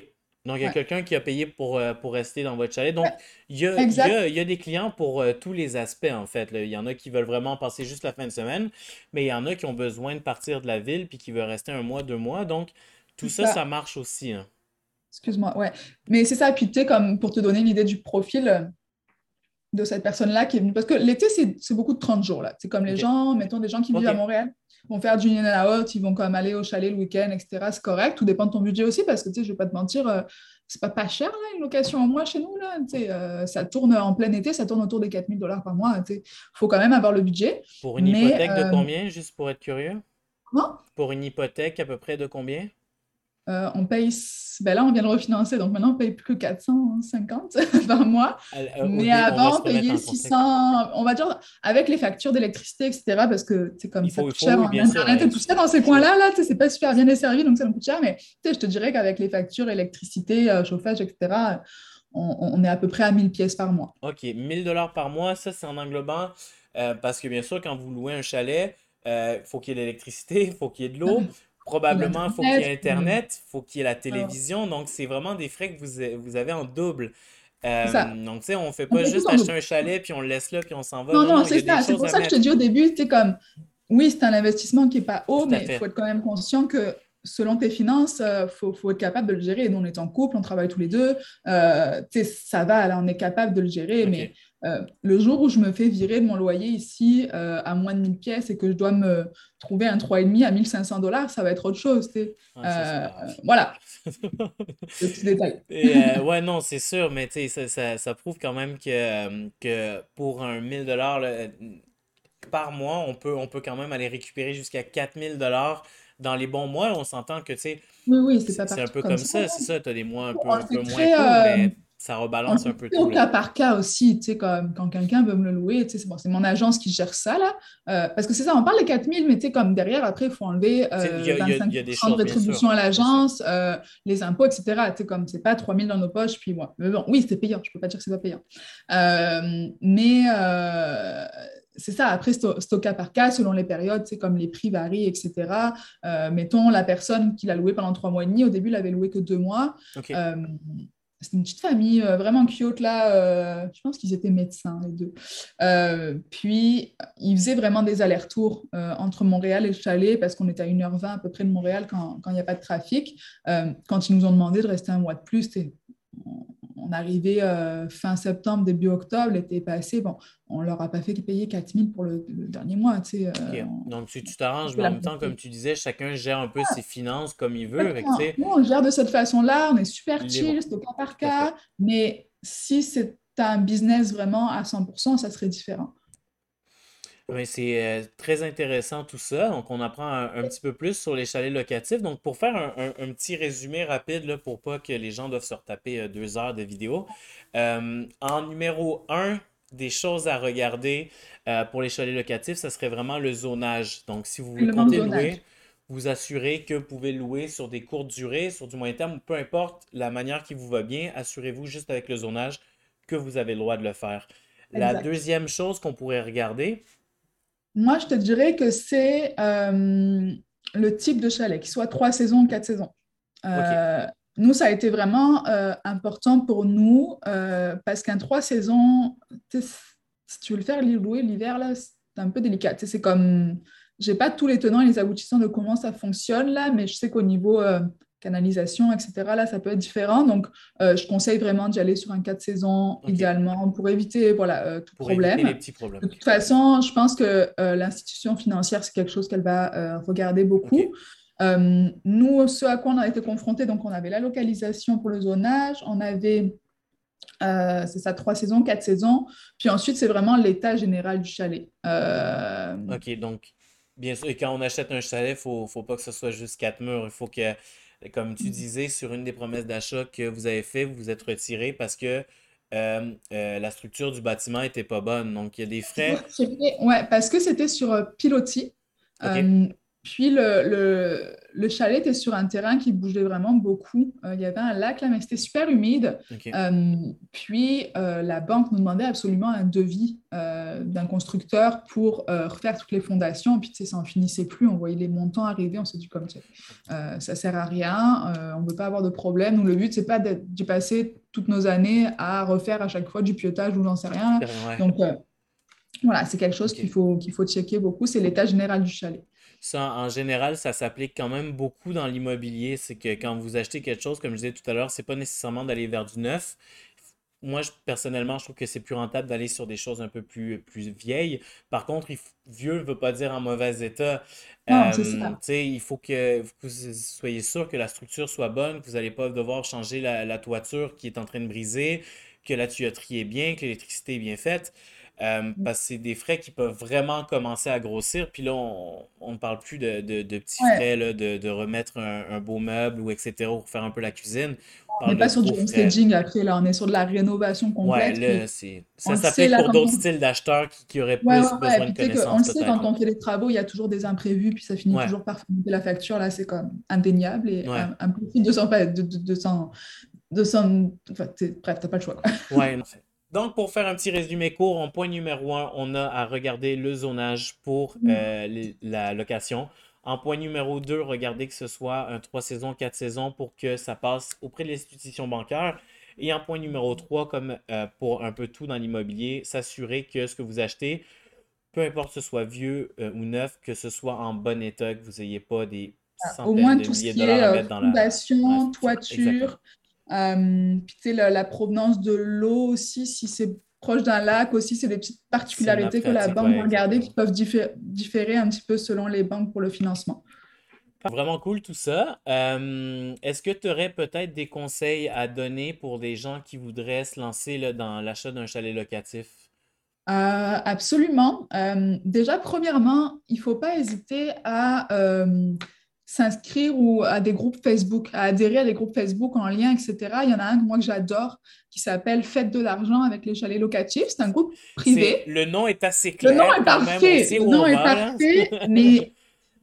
Donc, il y a quelqu'un qui a payé pour, euh, pour rester dans votre chalet. Donc, il y a, il y a, des clients pour euh, tous les aspects, en fait. Il y en a qui veulent vraiment passer juste la fin de semaine, mais il y en a qui ont besoin de partir de la ville puis qui veulent rester un mois, deux mois. Donc, tout ça, ça, marche aussi. Hein. Excuse-moi, ouais. Mais c'est ça. Puis, tu sais, comme pour te donner l'idée du profil de cette personne-là qui est venue. Parce que l'été, c'est beaucoup de 30 jours, là. C'est comme les gens, mettons, des gens qui vivent à Montréal vont faire du in and out, ils vont comme aller au chalet le week-end, etc. C'est correct. Tout dépend de ton budget aussi, parce que tu sais, je vais pas te mentir, euh, c'est pas pas cher là, une location en mois chez nous là. Tu sais, euh, ça tourne en plein été, ça tourne autour des 4000 dollars par mois. Il faut quand même avoir le budget. Pour une hypothèque de euh, combien, juste pour être curieux? Pour une hypothèque à peu près de combien? Euh, on paye, ben là, on vient de refinancer, donc maintenant, on paye plus que 450 (laughs) par mois. Euh, Mais avant, on payait 600, on va dire, avec les factures d'électricité, etc., parce que c'est comme ça coûte cher en Internet et tout ça dans ces coins-là, là, c'est pas super bien desservi, donc ça me coûte cher. Mais je te dirais qu'avec les factures, électricité, euh, chauffage, etc., on, est à peu près à 1000 pièces par mois. OK, 1000 dollars par mois, ça, c'est en englobant, parce que bien sûr, quand vous louez un chalet, il faut qu'il y ait de l'électricité, il (laughs) faut qu'il y ait de l'eau, (laughs) Probablement, il faut qu'il y ait Internet, il faut qu'il y ait la télévision. Donc, c'est vraiment des frais que vous, vous avez en double. Euh, donc, tu sais, on ne fait pas juste acheter un chalet, puis on le laisse là, puis on s'en va. Non, non, c'est ça. C'est pour ça que je te dis au début, sais, comme, oui, c'est un investissement qui n'est pas haut, mais il faut être quand même conscient que selon tes finances, il euh, faut, faut, être capable de le gérer. Nous, on est en couple, on travaille tous les deux. Euh, ça va, là, on est capable de le gérer. Mais euh, le jour où je me fais virer de mon loyer ici euh, à moins de 1000 pièces et que je dois me trouver un 3,5 à 1500 dollars, ça va être autre chose. Euh, voilà. (laughs) Petit détail. Et, ouais, non, c'est sûr, mais ça, ça, ça, prouve quand même que, que pour un 1000 dollars par mois, on peut, on peut quand même aller récupérer jusqu'à 4000 dollars dans les bons mois, on s'entend que, tu sais, oui, oui, c'est un peu comme, ça, c'est ça, tu as des mois un peu, un peu moins cool, mais ça rebalance un peu tout. Au cas par cas aussi, tu sais, comme quand quelqu'un veut me le louer, tu sais, c'est bon, mon agence qui gère ça, là. Euh, parce que c'est ça, on parle de 4000, mais tu sais, comme derrière, après, il faut enlever euh, 25 de rétribution à l'agence, euh, les impôts, etc. Tu sais, comme c'est pas 3000 dans nos poches, puis moi. Mais bon, oui, c'est payant, je peux pas dire que c'est pas payant. Euh, mais c'est ça, après, c'est au, cas par cas, selon les périodes, c'est comme les prix varient, etc. mettons, la personne qui l'a loué pendant trois mois et demi, au début, il avait loué que deux mois. C'était une petite famille euh, vraiment cute là. Euh, je pense qu'ils étaient médecins les deux. Euh, puis ils faisaient vraiment des allers-retours entre Montréal et le chalet parce qu'on était à 1h20 à peu près de Montréal quand il n'y a pas de trafic. quand ils nous ont demandé de rester un mois de plus, on arrivait euh, fin septembre, début octobre, l'été passé, bon, on leur a pas fait payer 4 000 pour le, dernier mois. Tu sais, euh, Donc, tu t'arranges, mais en même temps, comme tu disais, chacun gère un peu ses finances comme il veut. Nous, on gère de cette façon-là, on est super chill, c'est au cas par cas, mais si c'est un business vraiment à 100%, ça serait différent c'est euh, très intéressant tout ça. Donc, on apprend un, petit peu plus sur les chalets locatifs. Donc, pour faire un, petit résumé rapide, là, pour pas que les gens doivent se retaper euh, deux heures de vidéo. Euh, en numéro un, des choses à regarder pour les chalets locatifs, ça serait vraiment le zonage. Donc, si vous comptez louer, vous assurez que vous pouvez louer sur des courtes durées, sur du moyen terme, peu importe la manière qui vous va bien, assurez-vous juste avec le zonage que vous avez le droit de le faire. La deuxième chose qu'on pourrait regarder, moi, je te dirais que c'est euh, le type de chalet, qu'il soit trois saisons ou quatre saisons. Euh, nous, ça a été vraiment euh, important pour nous parce qu'un trois saisons, si tu veux le faire louer l'hiver, là, c'est un peu délicat. C'est comme, j'ai pas tous les tenants et les aboutissants de comment ça fonctionne là, mais je sais qu'au niveau canalisation, etc. Là, ça peut être différent. Donc, euh, je conseille vraiment d'y aller sur un 4 saisons, idéalement, pour éviter voilà, euh, tout problème. De toute façon, je pense que euh, l'institution financière, c'est quelque chose qu'elle va regarder beaucoup. nous, ce à quoi on a été confrontés, donc on avait la localisation pour le zonage, on avait, c'est ça, trois saisons, quatre saisons, puis ensuite, c'est vraiment l'état général du chalet. OK, donc, bien sûr, et quand on achète un chalet, il ne faut, faut pas que ce soit juste quatre murs, il faut que comme tu disais, sur une des promesses d'achat que vous avez fait, vous vous êtes retiré parce que euh, euh, la structure du bâtiment n'était pas bonne. Donc, il y a des frais. Oui, parce que c'était sur euh, pilotis. Puis le, le, chalet était sur un terrain qui bougeait vraiment beaucoup. Euh, il y avait un lac là, mais c'était super humide. Euh, puis euh, la banque nous demandait absolument un devis d'un constructeur pour refaire toutes les fondations. Puis tu sais, ça n'en finissait plus. On voyait les montants arriver. On s'est dit comme ça, ça sert à rien. on ne veut pas avoir de problème. Donc le but c'est pas d'y passer toutes nos années à refaire à chaque fois du pilotage ou j'en sais rien. Donc voilà, c'est quelque chose qu'il faut qu'il faut checker beaucoup. C'est l'état général du chalet. Ça, en général, ça s'applique quand même beaucoup dans l'immobilier. C'est que quand vous achetez quelque chose, comme je disais tout à l'heure, c'est pas nécessairement d'aller vers du neuf. Moi, personnellement, je trouve que c'est plus rentable d'aller sur des choses un peu plus, plus vieilles. Par contre, vieux ne veut pas dire en mauvais état. Non, euh, il faut que vous soyez sûr que la structure soit bonne, que vous n'allez pas devoir changer la, la toiture qui est en train de briser, que la tuyauterie est bien, que l'électricité est bien faite. Euh, mmh. parce que c'est des frais qui peuvent vraiment commencer à grossir. Puis là, on ne parle plus de, de, petits frais, là, de, de remettre un, beau meuble ou etc. pour faire un peu la cuisine. On n'est pas sur du homestaging après, là, on est sur de la rénovation complète. Ouais, là, c'est... ça s'applique pour d'autres styles d'acheteurs qui, qui, auraient plus besoin de connaissances. On le sait, quand on fait des travaux, il y a toujours des imprévus, puis ça finit toujours par financer la facture. Là, c'est comme indéniable et de s'en... De, de, de, de s'en... Enfin, bref, t'as pas le choix. Quoi. Ouais, non, donc, pour faire un petit résumé court, en point numéro un, on a à regarder le zonage pour mm. euh, la location. En point numéro 2, regardez que ce soit un 3 saisons, 4 saisons pour que ça passe auprès de l'institution bancaire. Et en point numéro 3, comme euh, pour un peu tout dans l'immobilier, s'assurer que ce que vous achetez, peu importe que ce soit vieux euh, ou neuf, que ce soit en bon état, que vous n'ayez pas des ah, centaines Au moins, de tout milliers ce qui de dollars est, à mettre dans la... toiture, euh, puis, la, la, provenance de l'eau aussi, si c'est proche d'un lac aussi, c'est des petites particularités que la banque va regarder qui peuvent différer un petit peu selon les banques pour le financement. Vraiment cool tout ça. Euh, est-ce que tu aurais peut-être des conseils à donner pour des gens qui voudraient se lancer là, dans l'achat d'un chalet locatif? Euh, absolument. déjà, premièrement, il ne faut pas hésiter à s'inscrire ou à des groupes Facebook, à adhérer à des groupes Facebook en lien, etc. Il y en a un que moi que j'adore qui s'appelle Fête de l'argent avec les chalets locatifs. C'est un groupe privé. Le nom est assez clair. Le nom est parfait. le nom est parfait, (laughs) mais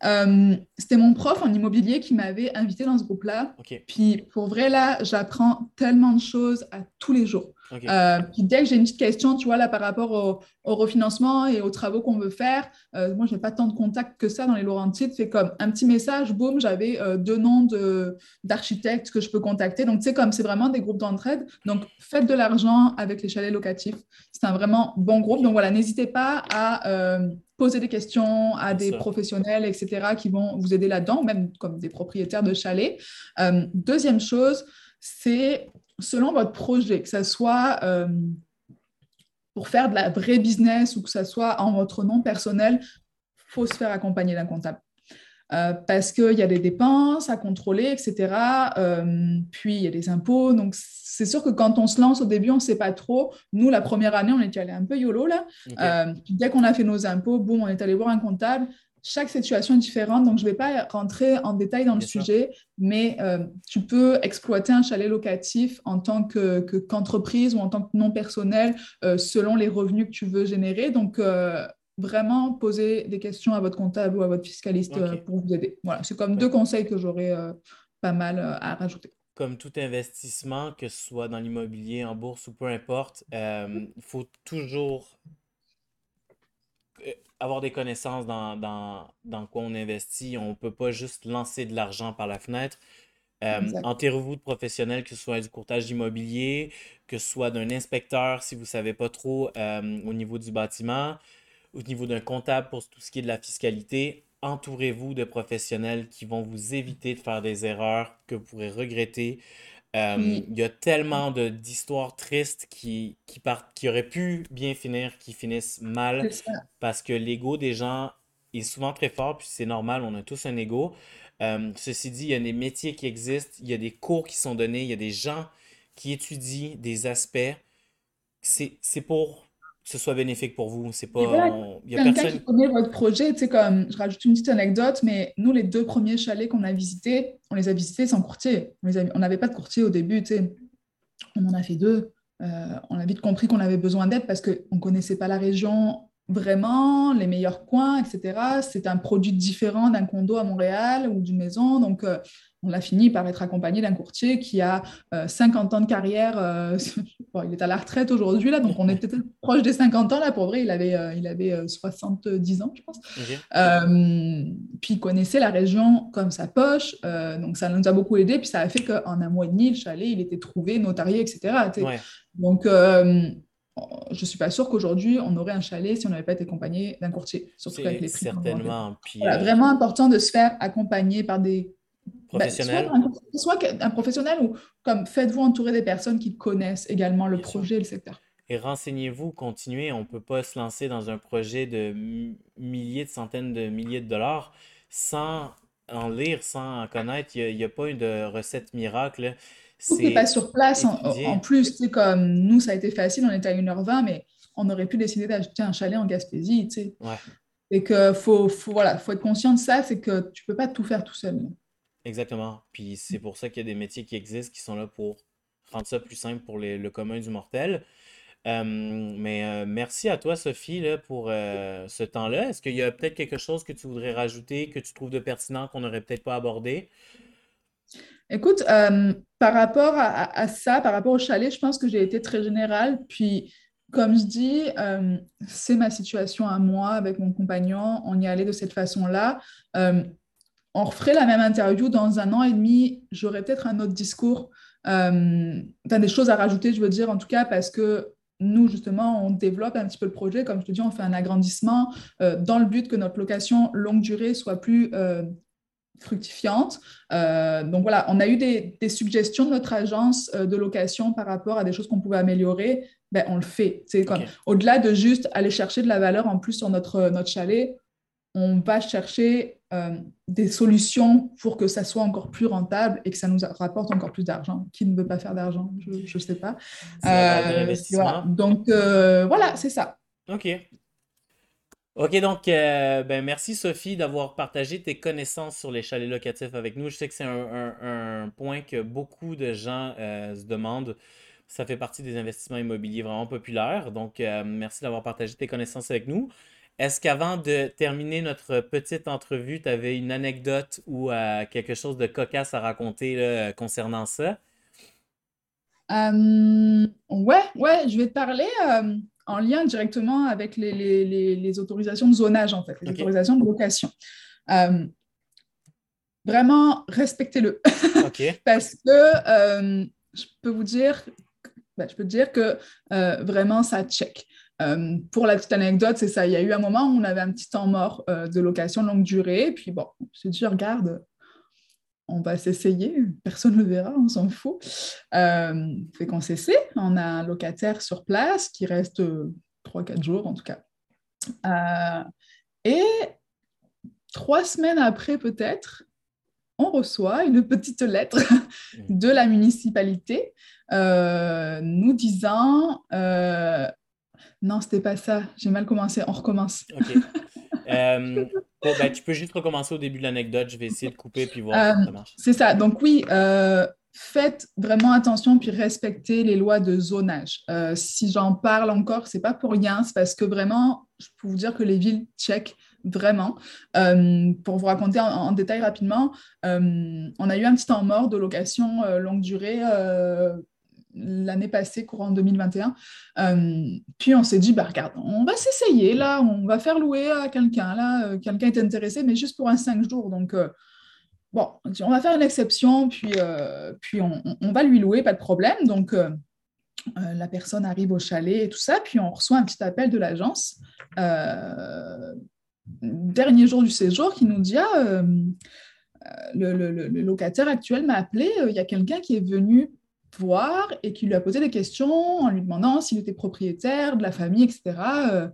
euh, c'était mon prof en immobilier qui m'avait invité dans ce groupe-là. Puis pour vrai, là, j'apprends tellement de choses à tous les jours. Euh, puis dès que j'ai une petite question, tu vois, là, par rapport au, refinancement et aux travaux qu'on veut faire, euh, moi, je n'ai pas tant de contacts que ça dans les Laurentides. C'est comme un petit message, boum, j'avais deux noms d'architectes que je peux contacter. Donc, tu sais, comme c'est vraiment des groupes d'entraide. Donc, faites de l'argent avec les chalets locatifs. C'est un vraiment bon groupe. Donc, voilà, n'hésitez pas à poser des questions à des professionnels, etc., qui vont vous aider là-dedans, même comme des propriétaires de chalets. Euh, deuxième chose, c'est selon votre projet, que ce soit euh, pour faire de la vraie business ou que ce soit en votre nom personnel, il faut se faire accompagner d'un comptable. Euh, parce qu'il y a des dépenses à contrôler, etc. puis il y a des impôts. Donc, c'est sûr que quand on se lance au début, on ne sait pas trop. Nous, la première année, on était allé un peu YOLO là. Euh, dès qu'on a fait nos impôts, boum, on est allé voir un comptable. Chaque situation est différente, donc je ne vais pas rentrer en détail dans le sujet, mais euh, tu peux exploiter un chalet locatif en tant qu'entreprise ou en tant que non personnel euh, selon les revenus que tu veux générer. Donc, vraiment poser des questions à votre comptable ou à votre fiscaliste pour vous aider. Voilà, c'est comme deux conseils que j'aurais pas mal à rajouter comme tout investissement, que ce soit dans l'immobilier, en bourse ou peu importe, euh, il faut toujours euh, avoir des connaissances dans, dans, quoi on investit. On ne peut pas juste lancer de l'argent par la fenêtre. Euh, enterrez-vous de professionnels, que ce soit du courtage immobilier, que ce soit d'un inspecteur si vous ne savez pas trop au niveau du bâtiment, au niveau d'un comptable pour tout ce qui est de la fiscalité entourez-vous de professionnels qui vont vous éviter de faire des erreurs que vous pourrez regretter. Euh, il y a tellement d'histoires tristes qui, qui, qui auraient pu bien finir, qui finissent mal, parce que l'ego des gens est souvent très fort, puis c'est normal, on a tous un ego. Euh, ceci dit, il y a des métiers qui existent, il y a des cours qui sont donnés, il y a des gens qui étudient des aspects. C'est pour ce soit bénéfique pour vous. C'est pas. Il y a quelqu'un qui connaît votre projet. Tu sais, comme je rajoute une petite anecdote, mais nous, les deux premiers chalets qu'on a visités, on les a visités sans courtier. On n'avait pas de courtier au début. Tu sais. On en a fait deux. Euh, on a vite compris qu'on avait besoin d'aide parce qu'on ne connaissait pas la région. Vraiment les meilleurs coins, etc. C'est un produit différent d'un condo à Montréal ou d'une maison. Donc, euh, on a fini par être accompagné d'un courtier qui a 50 ans de carrière. (laughs) il est à la retraite aujourd'hui, là, donc on est peut-être (laughs) proche des 50 ans. Là, pour vrai, il avait, il avait 70 ans, je pense. puis il connaissait la région comme sa poche. donc, ça nous a beaucoup aidé. Puis ça a fait qu'en un mois et demi, le chalet, il était trouvé, notarié, etc. Donc, je ne suis pas sûre qu'aujourd'hui, on aurait un chalet si on n'avait pas été accompagné d'un courtier. Surtout avec les prix. Certainement. Puis, euh, Vraiment important de se faire accompagner par des bah, professionnels. soit, un, professionnel ou comme faites-vous entourer des personnes qui connaissent également le projet et le secteur. Et renseignez-vous, continuez. On ne peut pas se lancer dans un projet de milliers, de centaines de milliers de dollars sans en lire, sans en connaître. Il n'y a, a, pas une de recette miracle. Tout n'est pas sur place. En, plus, tu comme nous, ça a été facile, on était à 1h20, mais on aurait pu décider d'acheter un chalet en Gaspésie, tu sais. Et que faut, faut, voilà, faut être conscient de ça, c'est que tu peux pas tout faire tout seul. Exactement. Puis c'est pour ça qu'il y a des métiers qui existent, qui sont là pour rendre ça plus simple pour le commun du mortel. Euh, mais euh, merci à toi, Sophie, là, pour euh, ce temps-là. Est-ce qu'il y a peut-être quelque chose que tu voudrais rajouter, que tu trouves de pertinent, qu'on n'aurait peut-être pas abordé? Écoute, euh, par rapport à, ça, par rapport au chalet, je pense que j'ai été très générale. Puis, comme je dis, euh, c'est ma situation à moi avec mon compagnon. On y allait de cette façon-là. Euh, on referait la même interview dans un an et demi. J'aurais peut-être un autre discours. as des choses à rajouter, je veux dire, en tout cas, parce que nous, justement, on développe un petit peu le projet. Comme je te dis, on fait un agrandissement dans le but que notre location longue durée soit plus fructifiante. Euh, donc voilà, on a eu des, suggestions de notre agence euh, de location par rapport à des choses qu'on pouvait améliorer. Ben, on le fait. Comme, Au-delà de juste aller chercher de la valeur en plus sur notre, notre chalet, on va chercher euh, des solutions pour que ça soit encore plus rentable et que ça nous rapporte encore plus d'argent. Qui ne veut pas faire d'argent? Je ne sais pas. Donc voilà, c'est ça. OK. OK, donc, euh, ben, merci Sophie d'avoir partagé tes connaissances sur les chalets locatifs avec nous. Je sais que c'est un, point que beaucoup de gens euh, se demandent. Ça fait partie des investissements immobiliers vraiment populaires. Donc, euh, merci d'avoir partagé tes connaissances avec nous. Est-ce qu'avant de terminer notre petite entrevue, tu avais une anecdote ou quelque chose de cocasse à raconter concernant ça? ouais, ouais, je vais te parler en lien directement avec les, autorisations de zonage, en fait, les autorisations de location. Euh, vraiment, respectez-le. (laughs) Parce que euh, je peux vous dire, ben, je peux dire que euh, vraiment, ça check. pour la petite anecdote, c'est ça. Il y a eu un moment où on avait un petit temps mort de location longue durée. Et puis bon, je dit, regarde, on va s'essayer, personne ne le verra, on s'en fout. Euh, fait qu'on s'essaie, on a un locataire sur place qui reste 3-4 jours en tout cas. Euh, et trois semaines après peut-être, on reçoit une petite lettre de la municipalité euh, nous disant non, c'était pas ça, j'ai mal commencé, on recommence. Euh, ben, tu peux juste recommencer au début de l'anecdote. Je vais essayer de couper puis voir si ça marche. C'est ça. Donc oui, euh, faites vraiment attention puis respectez les lois de zonage. Euh, si j'en parle encore, c'est pas pour rien. C'est parce que vraiment, je peux vous dire que les villes checkent vraiment. pour vous raconter en, détail rapidement, on a eu un petit temps mort de location longue durée l'année passée, courant 2021. Euh, puis on s'est dit, bah, regarde, on va s'essayer là, on va faire louer à quelqu'un. Là, euh, quelqu'un est intéressé, mais juste pour un cinq jours. Donc, euh, bon, on va faire une exception, puis, puis on, va lui louer, pas de problème. Donc, la personne arrive au chalet et tout ça, puis on reçoit un petit appel de l'agence. dernier jour du séjour qui nous dit ah, le, le, locataire actuel m'a appelé, il y a quelqu'un qui est venu voir et qui lui a posé des questions en lui demandant s'il était propriétaire de la famille, etc. Euh,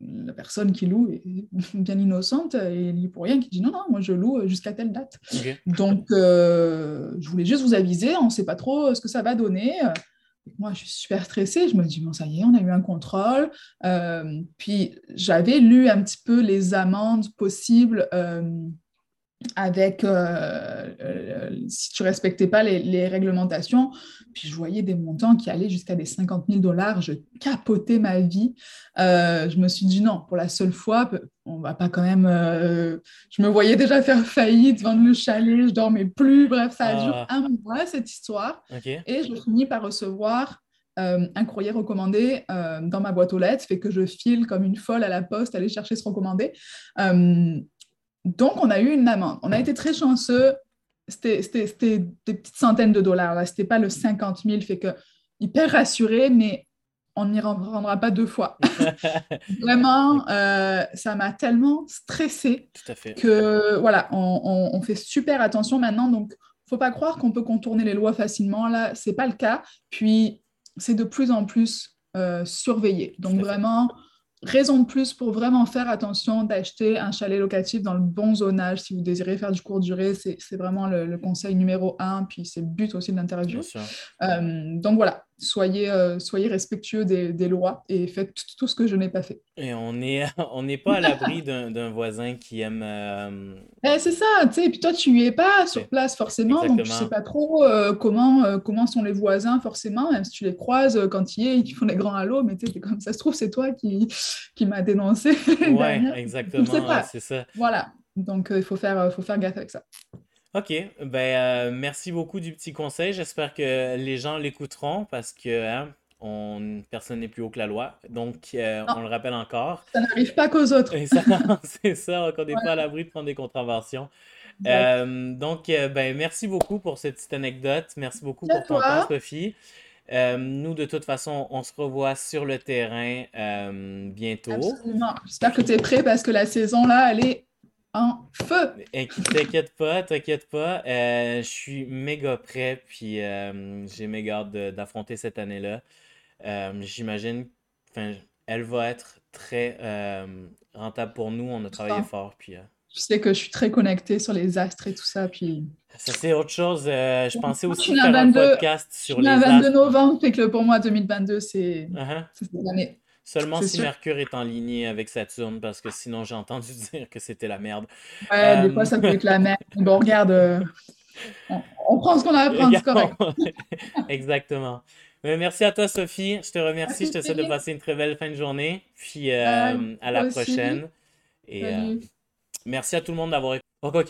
la personne qui loue est (laughs) bien innocente et il pour rien, qui dit non, non, moi je loue jusqu'à telle date. Donc, euh, je voulais juste vous aviser, on ne sait pas trop ce que ça va donner. Moi, je suis super stressée. Je me dis, bon, ça y est, on a eu un contrôle. Euh, puis, j'avais lu un petit peu les amendes possibles avec euh, euh, si tu respectais pas les, les, réglementations. Puis je voyais des montants qui allaient jusqu'à des 50 000 dollars. Je capotais ma vie. Euh, je me suis dit non, pour la seule fois, on va pas quand même. je me voyais déjà faire faillite, vendre le chalet, je dormais plus. Bref, ça a duré ah. un mois cette histoire. Et je finis par recevoir un courrier recommandé dans ma boîte aux lettres, fait que je file comme une folle à la poste, aller chercher ce recommandé. Donc, on a eu une amende. On a été très chanceux. C'était des petites centaines de dollars. Ce n'était pas le 50 000, fait que hyper rassuré, mais on n'y rendra pas deux fois. (laughs) Vraiment, euh, ça m'a tellement stressé que voilà, on, fait super attention maintenant. Donc, faut pas croire qu'on peut contourner les lois facilement. Là, c'est pas le cas. Puis, c'est de plus en plus euh, surveillé. Donc, vraiment, raison de plus pour vraiment faire attention d'acheter un chalet locatif dans le bon zonage si vous désirez faire du court durée. C'est vraiment le, conseil numéro un, puis c'est le but aussi de l'interview. Euh, donc voilà, soyez, euh, soyez respectueux des, des, lois et faites tout, ce que je n'ai pas fait. Et on (laughs) n'est on pas à l'abri d'un voisin qui aime. Euh, eh, c'est ça, tu sais. Et puis toi, tu n'y es pas sur place forcément, donc tu ne sais pas trop euh, comment, comment sont les voisins forcément, même si tu les croises quand ils, ils font des grands halos, mais tu sais, comme ça se trouve, c'est toi qui, qui m'as dénoncé. (laughs) Ouais, exactement, c'est ça. Voilà, donc il faut, faire, faut faire gaffe avec ça. OK. Ben, euh, merci beaucoup du petit conseil. J'espère que les gens l'écouteront parce que hein, on, personne n'est plus haut que la loi. Donc, euh, on le rappelle encore. Ça n'arrive pas qu'aux autres. (laughs) c'est ça, on n'est pas à l'abri de prendre des contraventions. Euh, donc, ben, merci beaucoup pour cette petite anecdote. Merci beaucoup pour ton temps, Sophie. nous, de toute façon, on se revoit sur le terrain bientôt. Absolument. J'espère que tu es prêt parce que la saison, là, elle est feu. T'inquiète pas, t'inquiète pas. Euh, je suis méga prêt, puis euh, j'ai méga hâte d'affronter cette année-là. Euh, j'imagine, elle va être très rentable pour nous. On a travaillé fort, puis. je sais que je suis très connectée sur les astres et tout ça, puis. Ça c'est autre chose. je pensais aussi faire un podcast sur les astres. 22 novembre, fait que pour moi 2022 c'est uh-huh. cette année. Seulement si Mercure est en ligne avec Saturne, parce que sinon j'ai entendu (laughs) dire que c'était la merde. Ouais, des fois ça peut être la merde. Bon, regarde, euh, on, prend ce qu'on a à prendre, c'est correct. (laughs) Exactement. Mais merci à toi, Sophie. Je te remercie. je te souhaite de passer une très belle fin de journée. Puis euh, à la prochaine. Et euh, merci à tout le monde d'avoir écouté.